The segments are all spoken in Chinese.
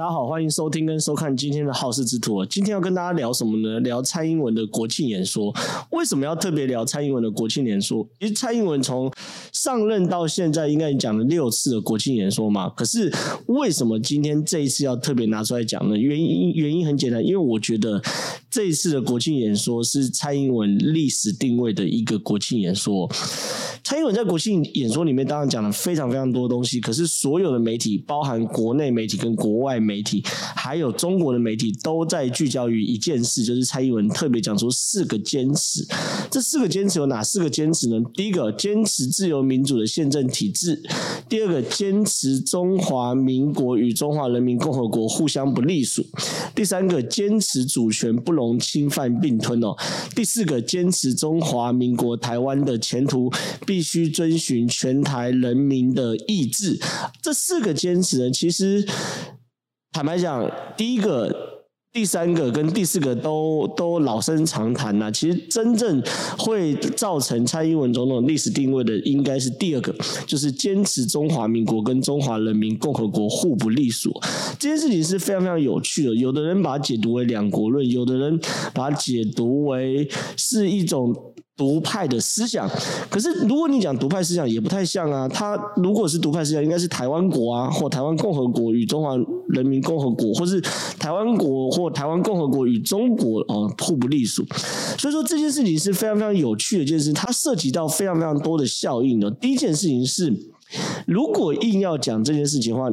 大家好，欢迎收听跟收看今天的好事之徒。今天要跟大家聊什么呢？聊蔡英文的国庆演说。为什么要特别聊蔡英文的国庆演说？其实蔡英文从上任到现在，应该讲了六次的国庆演说嘛。可是为什么今天这一次要特别拿出来讲呢？原因原因很简单，因为我觉得这一次的国庆演说是蔡英文历史定位的一个国庆演说。蔡英文在国庆演说里面当然讲了非常非常多东西，可是所有的媒体，包含国内媒体跟国外媒体，还有中国的媒体，都在聚焦于一件事，就是蔡英文特别讲出四个坚持。这四个坚持有哪四个坚持呢？第一个，坚持自由民主的宪政体制；第二个，坚持中华民国与中华人民共和国互相不隶属；第三个，坚持主权不容侵犯并吞哦；第四个，坚持中华民国台湾的前途。必须遵循全台人民的意志。这四个坚持呢，其实坦白讲，第一个、第三个跟第四个都都老生常谈呐。其实真正会造成蔡英文总统历史定位的，应该是第二个，就是坚持中华民国跟中华人民共和国互不隶属。这件事情是非常非常有趣的。有的人把它解读为两国论，有的人把它解读为是一种。独派的思想，可是如果你讲独派思想也不太像啊。他如果是独派思想，应该是台湾国啊，或台湾共和国与中华人民共和国，或是台湾国或台湾共和国与中国啊互不隶属。所以说这件事情是非常非常有趣的一件事，它涉及到非常非常多的效应的。第一件事情是，如果硬要讲这件事情的话。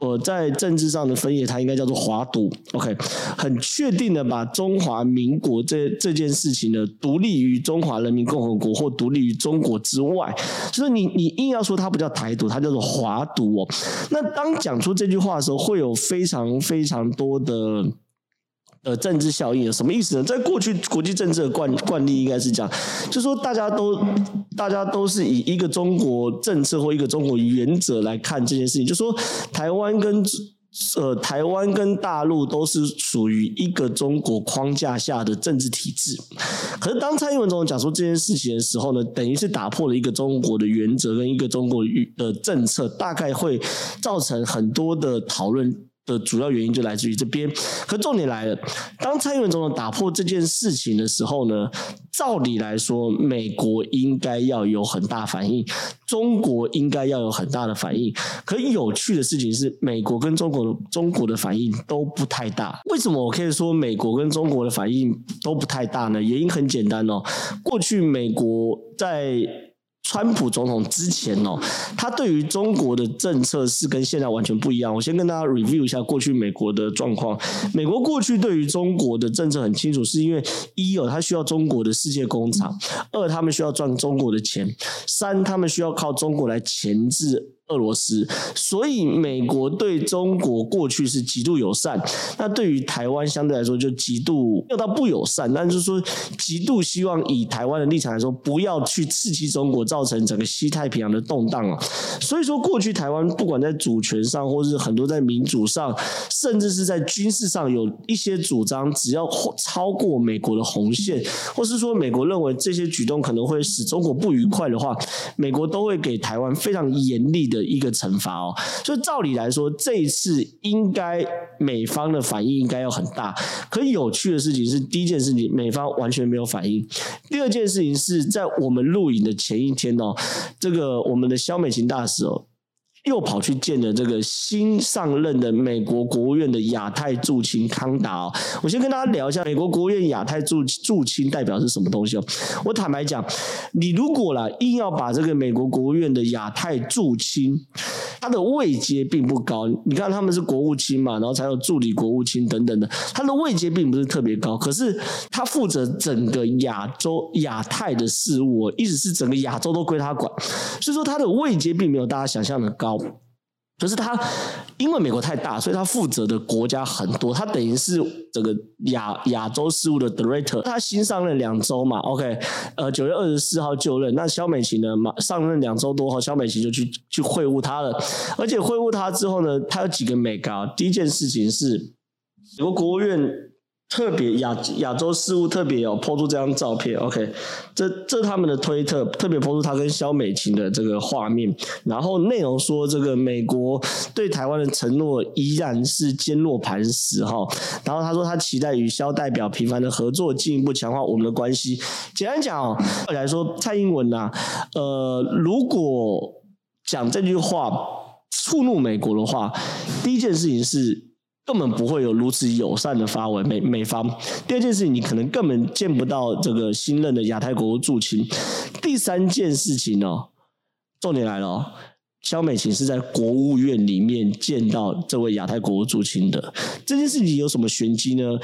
我在政治上的分野，它应该叫做华独，OK，很确定的把中华民国这这件事情呢，独立于中华人民共和国或独立于中国之外，就是你你硬要说它不叫台独，它叫做华独哦。那当讲出这句话的时候，会有非常非常多的。呃，政治效应什么意思呢？在过去国际政治的惯惯例应该是这样，就是说大家都大家都是以一个中国政策或一个中国原则来看这件事情，就是说台湾跟呃台湾跟大陆都是属于一个中国框架下的政治体制。可是当蔡英文总统讲说这件事情的时候呢，等于是打破了一个中国的原则跟一个中国的政策，大概会造成很多的讨论。的主要原因就来自于这边，可重点来了，当蔡英文总统打破这件事情的时候呢，照理来说，美国应该要有很大反应，中国应该要有很大的反应。可有趣的事情是，美国跟中国的中国的反应都不太大。为什么我可以说美国跟中国的反应都不太大呢？原因很简单哦，过去美国在。川普总统之前哦，他对于中国的政策是跟现在完全不一样。我先跟大家 review 一下过去美国的状况。美国过去对于中国的政策很清楚，是因为一哦，他需要中国的世界工厂；二，他们需要赚中国的钱；三，他们需要靠中国来钳制。俄罗斯，所以美国对中国过去是极度友善，那对于台湾相对来说就极度要到不友善，但是说极度希望以台湾的立场来说，不要去刺激中国，造成整个西太平洋的动荡啊。所以说过去台湾不管在主权上，或是很多在民主上，甚至是在军事上有一些主张，只要超过美国的红线，或是说美国认为这些举动可能会使中国不愉快的话，美国都会给台湾非常严厉的。一个惩罚哦，所以照理来说，这一次应该美方的反应应该要很大。可有趣的事情是，第一件事情美方完全没有反应；第二件事情是在我们录影的前一天哦，这个我们的萧美琴大使哦。又跑去见了这个新上任的美国国务院的亚太驻青康达哦，我先跟大家聊一下美国国务院亚太驻驻青代表是什么东西哦。我坦白讲，你如果啦硬要把这个美国国务院的亚太驻青，他的位阶并不高。你看他们是国务卿嘛，然后才有助理国务卿等等的，他的位阶并不是特别高。可是他负责整个亚洲亚太的事务，意思是整个亚洲都归他管，所以说他的位阶并没有大家想象的高。可是他因为美国太大，所以他负责的国家很多，他等于是这个亚亚洲事务的 director。他新上任两周嘛，OK，呃，九月二十四号就任。那肖美琴呢，马上任两周多后，肖美琴就去去会晤他了。而且会晤他之后呢，他有几个美高。第一件事情是，美国国务院特别亚亚洲事务特别有 po 出这张照片，OK，这这他们的推特特别 po 出他跟萧美琴的这个画面，然后内容说这个美国对台湾的承诺依然是坚若磐石哈，然后他说他期待与萧代表频繁的合作，进一步强化我们的关系。简单讲哦，来说蔡英文呐、呃，如果讲这句话触怒美国的话，第一件事情是。根本不会有如此友善的发文，美美方。第二件事情，你可能根本见不到这个新任的亚太国务驻青。第三件事情哦，重点来了哦，萧美琴是在国务院里面见到这位亚太国务驻青的。这件事情有什么玄机呢？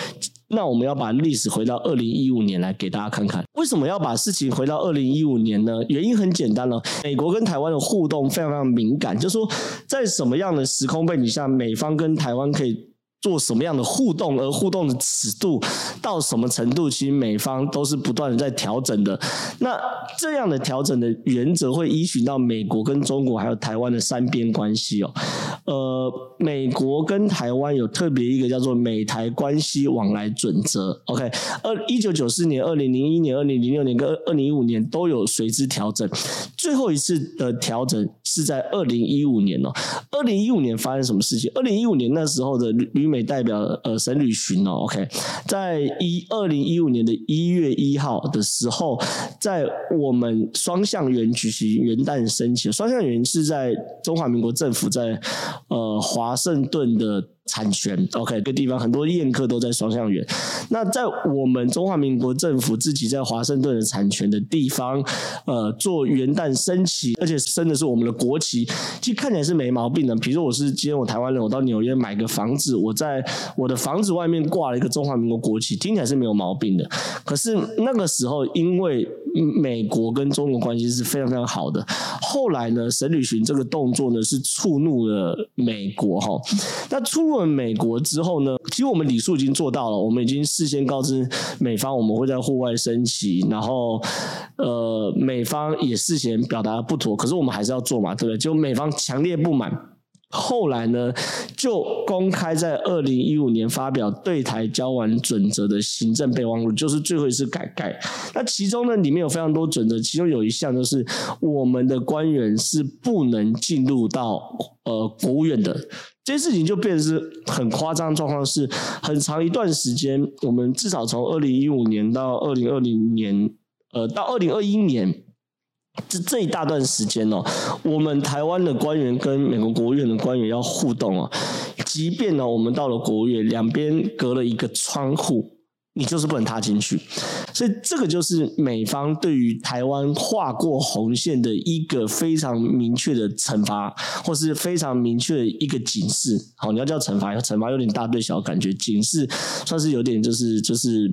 那我们要把历史回到二零一五年来给大家看看。为什么要把事情回到二零一五年呢？原因很简单了，美国跟台湾的互动非常非常敏感，就是说在什么样的时空背景下，美方跟台湾可以。做什么样的互动，而互动的尺度到什么程度，其实美方都是不断的在调整的。那这样的调整的原则会依循到美国跟中国还有台湾的三边关系哦。呃，美国跟台湾有特别一个叫做美台关系往来准则。OK，二一九九四年、二零零一年、二零零六年跟二零一五年都有随之调整，最后一次的调整是在二零一五年哦。二零一五年发生什么事情？二零一五年那时候的旅美。代表呃沈履巡哦，OK，在一二零一五年的一月一号的时候，在我们双向园举行元旦升旗。双向园是在中华民国政府在呃华盛顿的。产权，OK，这地方很多宴客都在双向园。那在我们中华民国政府自己在华盛顿的产权的地方，呃，做元旦升旗，而且升的是我们的国旗，其实看起来是没毛病的。比如说，我是今天我台湾人，我到纽约买个房子，我在我的房子外面挂了一个中华民国国旗，听起来是没有毛病的。可是那个时候，因为美国跟中国关系是非常非常好的，后来呢，沈履巡这个动作呢是触怒了美国哈。那触怒。问美国之后呢，其实我们礼数已经做到了，我们已经事先告知美方我们会在户外升旗，然后呃，美方也事先表达不妥，可是我们还是要做嘛，对不对？就美方强烈不满。后来呢，就公开在二零一五年发表对台交往准则的行政备忘录，就是最后一次改改。那其中呢，里面有非常多准则，其中有一项就是我们的官员是不能进入到呃国务院的。这件事情就变成是很夸张的状况，是很长一段时间，我们至少从二零一五年到二零二零年，呃，到二零二一年。这这一大段时间哦，我们台湾的官员跟美国国务院的官员要互动哦，即便呢，我们到了国务院，两边隔了一个窗户，你就是不能踏进去。所以这个就是美方对于台湾划过红线的一个非常明确的惩罚，或是非常明确的一个警示。好，你要叫惩罚，惩罚有点大对小感觉，警示算是有点就是就是。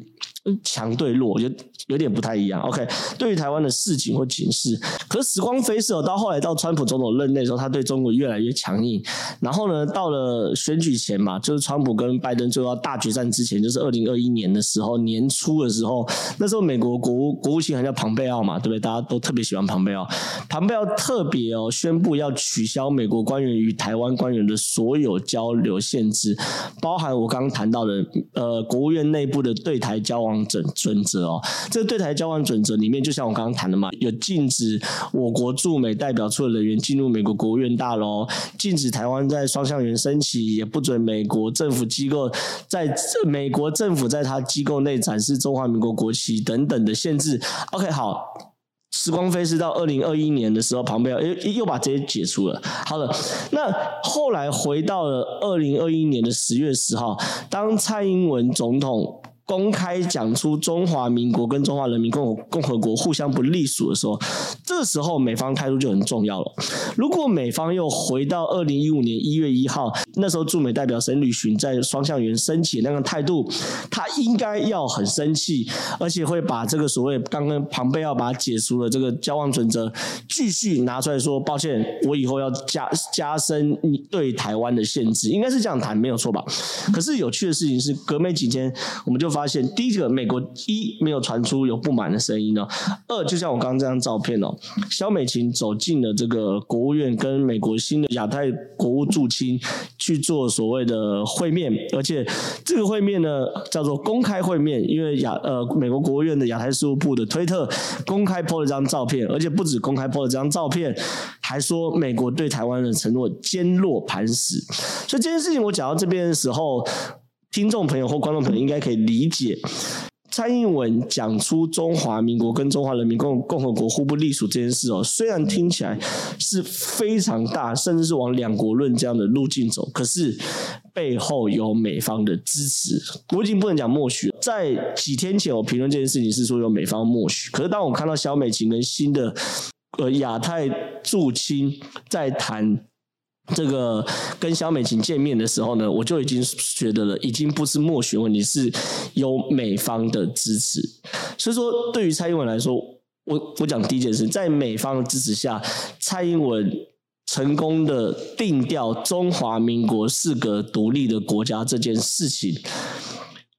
强对弱，有有点不太一样。OK，对于台湾的事情或警示，可是时光飞逝，到后来到川普总统任内时候，他对中国越来越强硬。然后呢，到了选举前嘛，就是川普跟拜登最后要大决战之前，就是二零二一年的时候，年初的时候，那时候美国国务国务卿还叫庞贝奥嘛，对不对？大家都特别喜欢庞贝奥。庞贝奥特别哦宣布要取消美国官员与台湾官员的所有交流限制，包含我刚刚谈到的呃国务院内部的对台交往。准准则哦，这个对台交往准则里面，就像我刚刚谈的嘛，有禁止我国驻美代表处的人员进入美国国务院大楼，禁止台湾在双向园升旗，也不准美国政府机构在美国政府在他机构内展示中华民国国旗等等的限制。OK，好，时光飞逝到二零二一年的时候，旁边又又把这些解除了。好了，那后来回到了二零二一年的十月十号，当蔡英文总统。公开讲出中华民国跟中华人民共和共和国互相不隶属的时候，这时候美方态度就很重要了。如果美方又回到二零一五年一月一号，那时候驻美代表沈履巡在双向园升旗那个态度，他应该要很生气，而且会把这个所谓刚刚庞贝奥把它解除了这个交往准则，继续拿出来说，抱歉，我以后要加加深你对台湾的限制，应该是这样谈没有错吧？可是有趣的事情是，隔没几天我们就发。发现，第一个，美国一没有传出有不满的声音哦；二，就像我刚刚这张照片哦，萧美琴走进了这个国务院，跟美国新的亚太国务驻青去做所谓的会面，而且这个会面呢叫做公开会面，因为亚呃美国国务院的亚太事务部的推特公开 po 了张照片，而且不止公开 po 了这张照片，还说美国对台湾的承诺坚若磐石。所以这件事情我讲到这边的时候。听众朋友或观众朋友应该可以理解，蔡英文讲出中华民国跟中华人民共共和国互不隶属这件事哦，虽然听起来是非常大，甚至是往两国论这样的路径走，可是背后有美方的支持。我已经不能讲默许，在几天前我评论这件事情是说有美方默许，可是当我看到萧美琴跟新的呃亚太驻青在谈。这个跟萧美琴见面的时候呢，我就已经觉得了，已经不是默许问题，是有美方的支持。所以说，对于蔡英文来说，我我讲第一件事，在美方的支持下，蔡英文成功的定调中华民国四个独立的国家这件事情。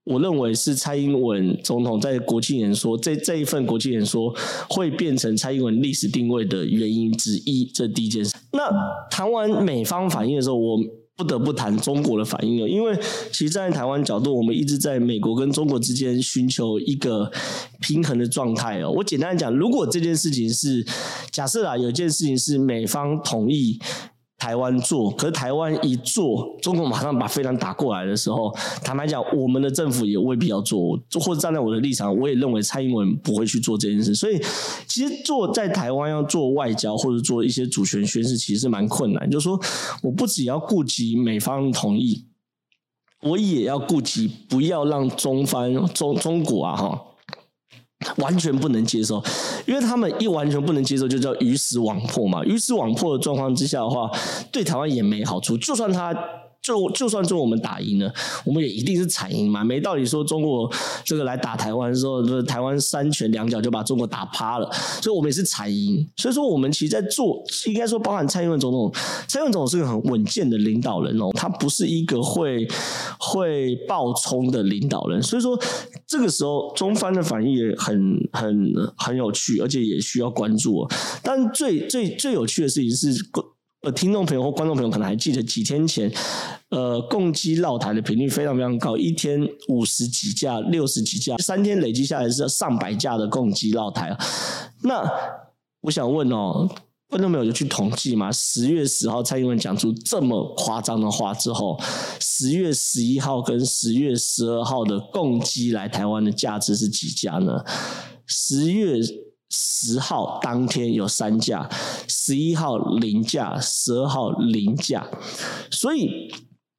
我认为是蔡英文总统在国庆演说，这这一份国庆演说会变成蔡英文历史定位的原因之一。这第一件事。那谈完美方反应的时候，我不得不谈中国的反应了，因为其实站在台湾角度，我们一直在美国跟中国之间寻求一个平衡的状态哦。我简单讲，如果这件事情是假设啊，有件事情是美方同意。台湾做，可是台湾一做，中国马上把飞弹打过来的时候，坦白讲，我们的政府也未必要做。或者站在我的立场，我也认为蔡英文不会去做这件事。所以，其实做在台湾要做外交或者做一些主权宣示，其实是蛮困难。就是说，我不只要顾及美方同意，我也要顾及不要让中方中中国啊哈。完全不能接受，因为他们一完全不能接受，就叫鱼死网破嘛。鱼死网破的状况之下的话，对台湾也没好处。就算他。就就算说我们打赢了，我们也一定是惨赢嘛，没道理说中国这个来打台湾的时候，台湾三拳两脚就把中国打趴了，所以我们也是惨赢。所以说我们其实在做，应该说包含蔡英文总统，蔡英文总统是个很稳健的领导人哦，他不是一个会会暴冲的领导人。所以说这个时候中方的反应也很很很有趣，而且也需要关注哦。但最最最有趣的事情是。呃，听众朋友或观众朋友可能还记得几天前，呃，共机绕台的频率非常非常高，一天五十几架、六十几架，三天累积下来是上百架的共机绕台。那我想问哦，观众朋友有去统计吗？十月十号蔡英文讲出这么夸张的话之后，十月十一号跟十月十二号的共机来台湾的价值是几架呢？十月。十号当天有三架，十一号零架，十二号零架，所以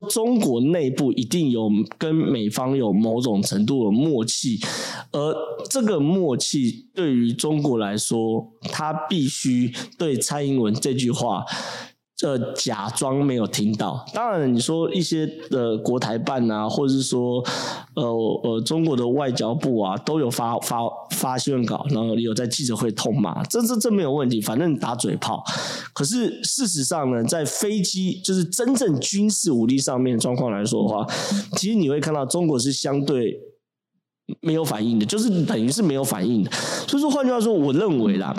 中国内部一定有跟美方有某种程度的默契，而这个默契对于中国来说，他必须对蔡英文这句话。这假装没有听到。当然，你说一些的国台办啊，或者是说，呃呃，中国的外交部啊，都有发发发新闻稿，然后有在记者会痛骂，这这这没有问题，反正打嘴炮。可是事实上呢，在飞机就是真正军事武力上面状况来说的话，其实你会看到中国是相对。没有反应的，就是等于是没有反应的。所以说，换句话说，我认为啦，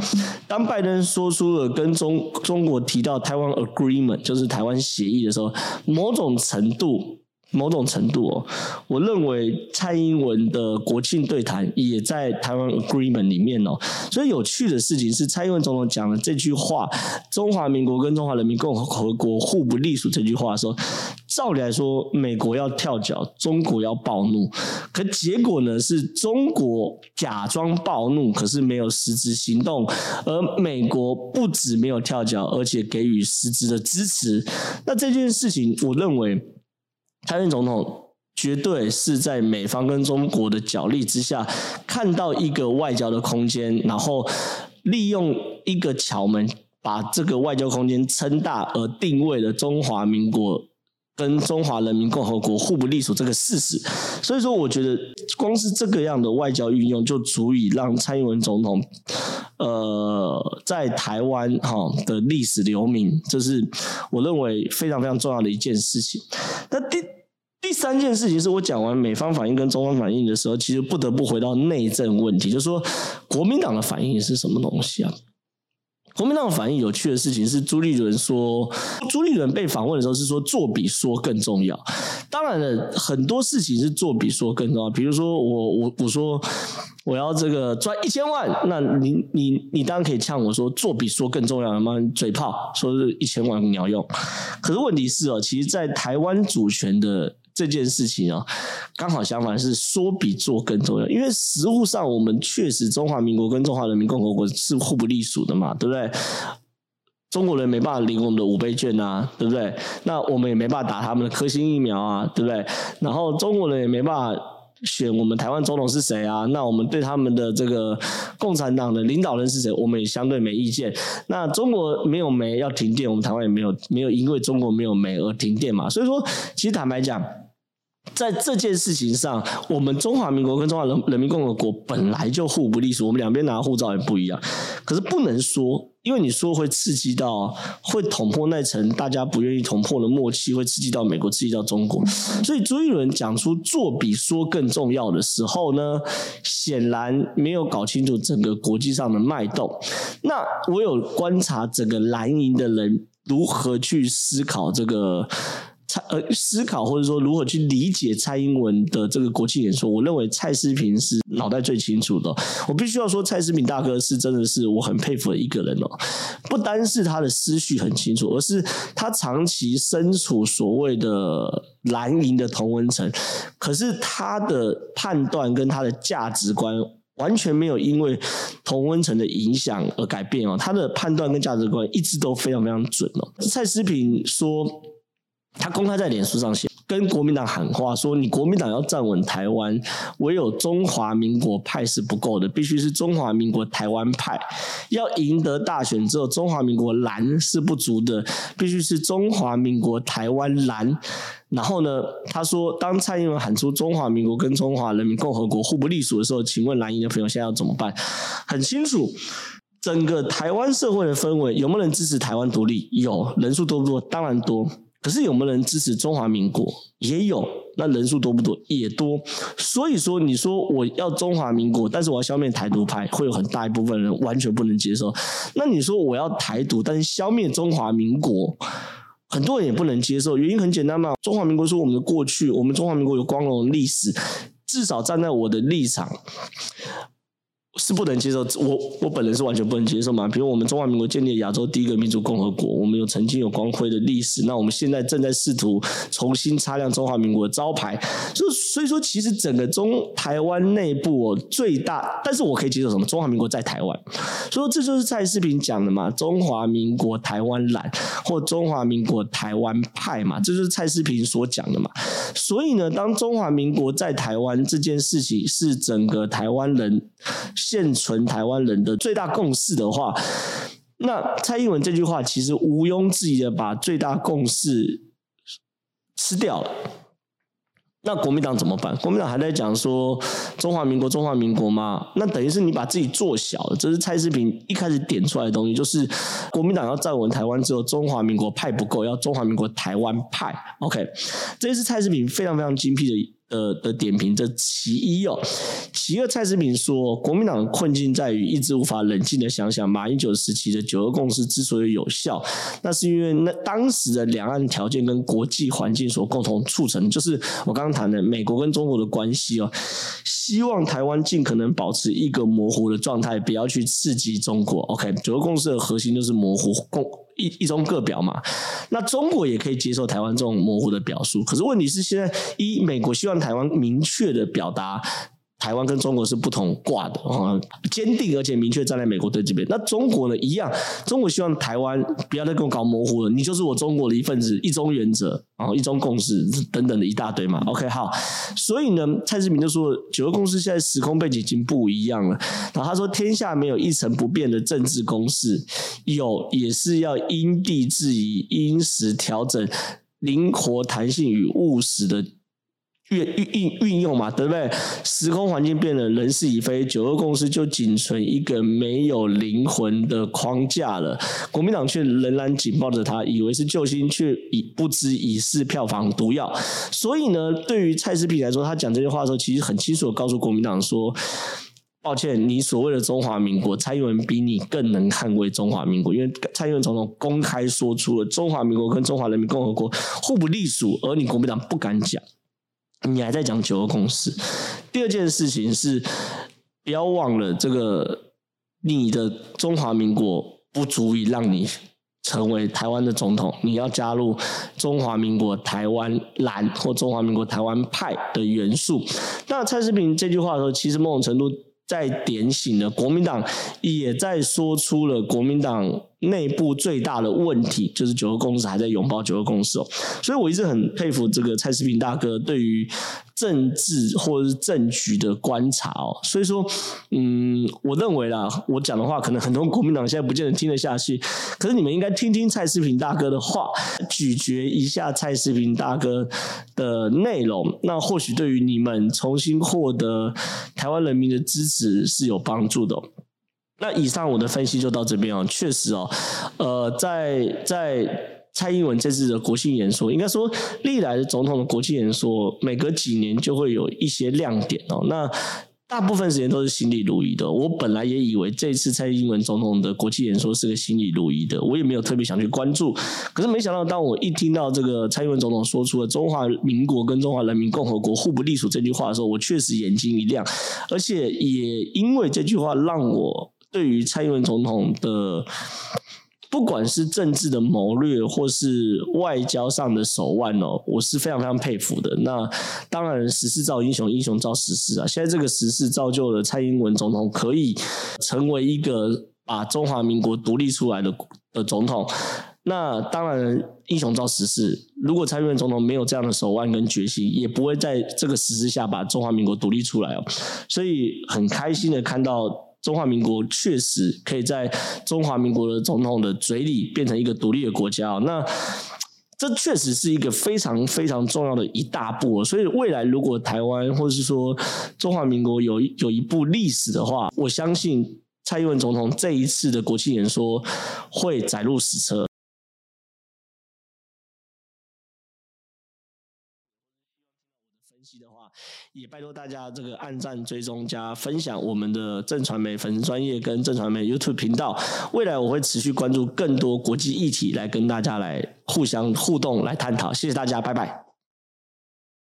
当拜登说出了跟中中国提到台湾 agreement，就是台湾协议的时候，某种程度。某种程度哦，我认为蔡英文的国庆对谈也在台湾 Agreement 里面哦。所以有趣的事情是，蔡英文总统讲了这句话“中华民国跟中华人民共和国互不隶属”这句话的时候，照理来说，美国要跳脚，中国要暴怒，可结果呢是中国假装暴怒，可是没有实质行动，而美国不止没有跳脚，而且给予实质的支持。那这件事情，我认为。蔡英文总统绝对是在美方跟中国的角力之下，看到一个外交的空间，然后利用一个巧门，把这个外交空间撑大，而定位了中华民国跟中华人民共和国互不隶属这个事实。所以说，我觉得光是这个样的外交运用，就足以让蔡英文总统，呃，在台湾哈的历史留名，这是我认为非常非常重要的一件事情。那第。第三件事情是我讲完美方反应跟中方反应的时候，其实不得不回到内政问题，就是说国民党的反应是什么东西啊？国民党反应有趣的事情是，朱立伦说，朱立伦被访问的时候是说做比说更重要。当然了，很多事情是做比说更重要。比如说我我我说我要这个赚一千万，那你你你当然可以呛我说做比说更重要了吗？嘴炮说是一千万你要用，可是问题是哦，其实，在台湾主权的。这件事情啊，刚好相反，是说比做更重要。因为实务上，我们确实中华民国跟中华人民共和国是互不隶属的嘛，对不对？中国人没办法领我们的五倍券啊，对不对？那我们也没办法打他们的科兴疫苗啊，对不对？然后中国人也没办法选我们台湾总统是谁啊？那我们对他们的这个共产党的领导人是谁？我们也相对没意见。那中国没有煤要停电，我们台湾也没有没有因为中国没有煤而停电嘛。所以说，其实坦白讲。在这件事情上，我们中华民国跟中华人人民共和国本来就互不隶属，我们两边拿护照也不一样。可是不能说，因为你说会刺激到，会捅破那层大家不愿意捅破的默契，会刺激到美国，刺激到中国。所以朱一伦讲出做比说更重要的时候呢，显然没有搞清楚整个国际上的脉动。那我有观察整个蓝营的人如何去思考这个。蔡呃，思考或者说如何去理解蔡英文的这个国庆演说，我认为蔡思平是脑袋最清楚的。我必须要说，蔡思平大哥是真的是我很佩服的一个人哦。不单是他的思绪很清楚，而是他长期身处所谓的蓝营的同温层，可是他的判断跟他的价值观完全没有因为同温层的影响而改变哦。他的判断跟价值观一直都非常非常准哦。蔡思平说。他公开在脸书上写，跟国民党喊话说：“你国民党要站稳台湾，唯有中华民国派是不够的，必须是中华民国台湾派。要赢得大选之后，中华民国蓝是不足的，必须是中华民国台湾蓝。”然后呢，他说：“当蔡英文喊出中华民国跟中华人民共和国互不隶属的时候，请问蓝营的朋友现在要怎么办？”很清楚，整个台湾社会的氛围有没有人支持台湾独立？有，人数多不多？当然多。可是有没有人支持中华民国？也有，那人数多不多？也多。所以说，你说我要中华民国，但是我要消灭台独派，会有很大一部分人完全不能接受。那你说我要台独，但是消灭中华民国，很多人也不能接受。原因很简单嘛，中华民国是我们的过去，我们中华民国有光荣历史，至少站在我的立场。是不能接受，我我本人是完全不能接受嘛。比如我们中华民国建立亚洲第一个民主共和国，我们有曾经有光辉的历史。那我们现在正在试图重新擦亮中华民国的招牌。所以所以说，其实整个中台湾内部哦，最大，但是我可以接受什么？中华民国在台湾。所以这就是蔡诗萍讲的嘛，中华民国台湾蓝或中华民国台湾派嘛，这就是蔡诗萍所讲的嘛。所以呢，当中华民国在台湾这件事情是整个台湾人。现存台湾人的最大共识的话，那蔡英文这句话其实毋庸置疑的把最大共识吃掉了。那国民党怎么办？国民党还在讲说中华民国，中华民国吗？那等于是你把自己做小了。这是蔡世平一开始点出来的东西，就是国民党要站稳台湾之后，中华民国派不够，要中华民国台湾派。OK，这是蔡世平非常非常精辟的。的的点评，这其一哦。其二，蔡诗萍说，国民党的困境在于一直无法冷静的想想，马英九时期的九二共识之所以有效，那是因为那当时的两岸条件跟国际环境所共同促成，就是我刚刚谈的美国跟中国的关系哦。希望台湾尽可能保持一个模糊的状态，不要去刺激中国。OK，九二共识的核心就是模糊共。一一中各表嘛，那中国也可以接受台湾这种模糊的表述，可是问题是现在一美国希望台湾明确的表达。台湾跟中国是不同挂的啊，坚定而且明确站在美国队这边。那中国呢？一样，中国希望台湾不要再跟我搞模糊了，你就是我中国的一份子，一中原则啊，一中共识等等的一大堆嘛。OK，好，所以呢，蔡志明就说，九二共识现在时空背景已经不一样了。然后他说，天下没有一成不变的政治公式，有也是要因地制宜、因时调整、灵活弹性与务实的。运运运用嘛，对不对？时空环境变了，人事已非，九二共识就仅存一个没有灵魂的框架了。国民党却仍然紧抱着它，以为是救星，却已不知已是票房毒药。所以呢，对于蔡诗萍来说，他讲这句话的时候，其实很清楚的告诉国民党说：抱歉，你所谓的中华民国，蔡英文比你更能捍卫中华民国，因为蔡英文总统公开说出了中华民国跟中华人民共和国互不隶属，而你国民党不敢讲。你还在讲九二共识。第二件事情是，不要忘了这个，你的中华民国不足以让你成为台湾的总统，你要加入中华民国台湾蓝或中华民国台湾派的元素。那蔡世平这句话的时候，其实某种程度。在点醒了国民党，也在说出了国民党内部最大的问题，就是九二共识还在拥抱九二共识哦。所以我一直很佩服这个蔡世平大哥对于政治或者是政局的观察哦。所以说，嗯，我认为啦，我讲的话可能很多国民党现在不见得听得下去，可是你们应该听听蔡世平大哥的话，咀嚼一下蔡世平大哥的内容，那或许对于你们重新获得台湾人民的支持。是是有帮助的。那以上我的分析就到这边哦。确实哦，呃，在在蔡英文这次的国庆演说，应该说历来的总统的国庆演说，每隔几年就会有一些亮点哦。那大部分时间都是心里如意的。我本来也以为这次蔡英文总统的国庆演说是个心里如意的，我也没有特别想去关注。可是没想到，当我一听到这个蔡英文总统说出了“中华民国跟中华人民共和国互不隶属”这句话的时候，我确实眼睛一亮，而且也因为这句话，让我对于蔡英文总统的。不管是政治的谋略，或是外交上的手腕哦，我是非常非常佩服的。那当然，时势造英雄，英雄造时势啊。现在这个时势造就了蔡英文总统可以成为一个把中华民国独立出来的的总统。那当然，英雄造时势。如果蔡英文总统没有这样的手腕跟决心，也不会在这个时势下把中华民国独立出来哦。所以很开心的看到。中华民国确实可以在中华民国的总统的嘴里变成一个独立的国家哦，那这确实是一个非常非常重要的一大步哦。所以未来如果台湾或者是说中华民国有有一部历史的话，我相信蔡英文总统这一次的国庆演说会载入史册。的话，也拜托大家这个按赞、追踪、加分享我们的正传媒粉丝专业跟正传媒 YouTube 频道。未来我会持续关注更多国际议题，来跟大家来互相互动、来探讨。谢谢大家，拜拜。